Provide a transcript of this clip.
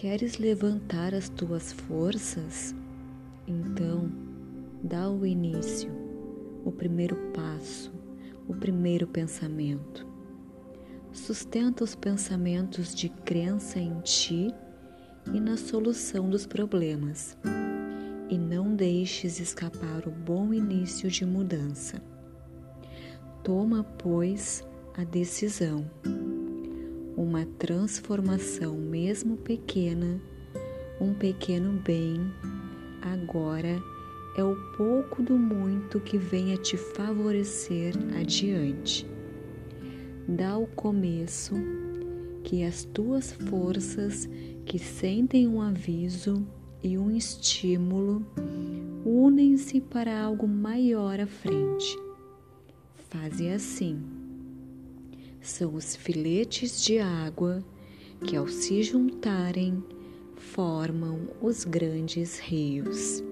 Queres levantar as tuas forças? Então, dá o início, o primeiro passo, o primeiro pensamento. Sustenta os pensamentos de crença em ti e na solução dos problemas. E não deixes escapar o bom início de mudança. Toma, pois, a decisão uma transformação, mesmo pequena, um pequeno bem, agora é o pouco do muito que venha te favorecer adiante. Dá o começo que as tuas forças que sentem um aviso e um estímulo unem-se para algo maior à frente. Faze assim são os filetes de água que, ao se juntarem, formam os grandes rios.